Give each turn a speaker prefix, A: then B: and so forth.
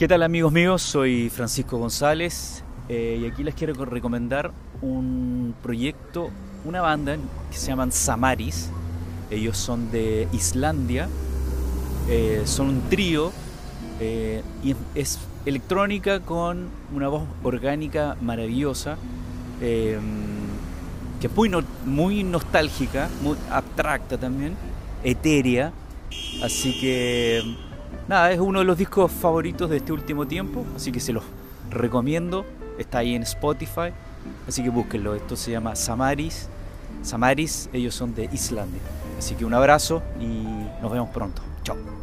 A: ¿Qué tal amigos míos? Soy Francisco González eh, y aquí les quiero recomendar un proyecto, una banda que se llaman Samaris. Ellos son de Islandia, eh, son un trío eh, y es electrónica con una voz orgánica maravillosa, que es muy, muy nostálgica, muy abstracta también, etérea. Así que nada, es uno de los discos favoritos de este último tiempo, así que se los recomiendo. Está ahí en Spotify, así que búsquenlo. Esto se llama Samaris. Samaris, ellos son de Islandia. Así que un abrazo y nos vemos pronto. Chao.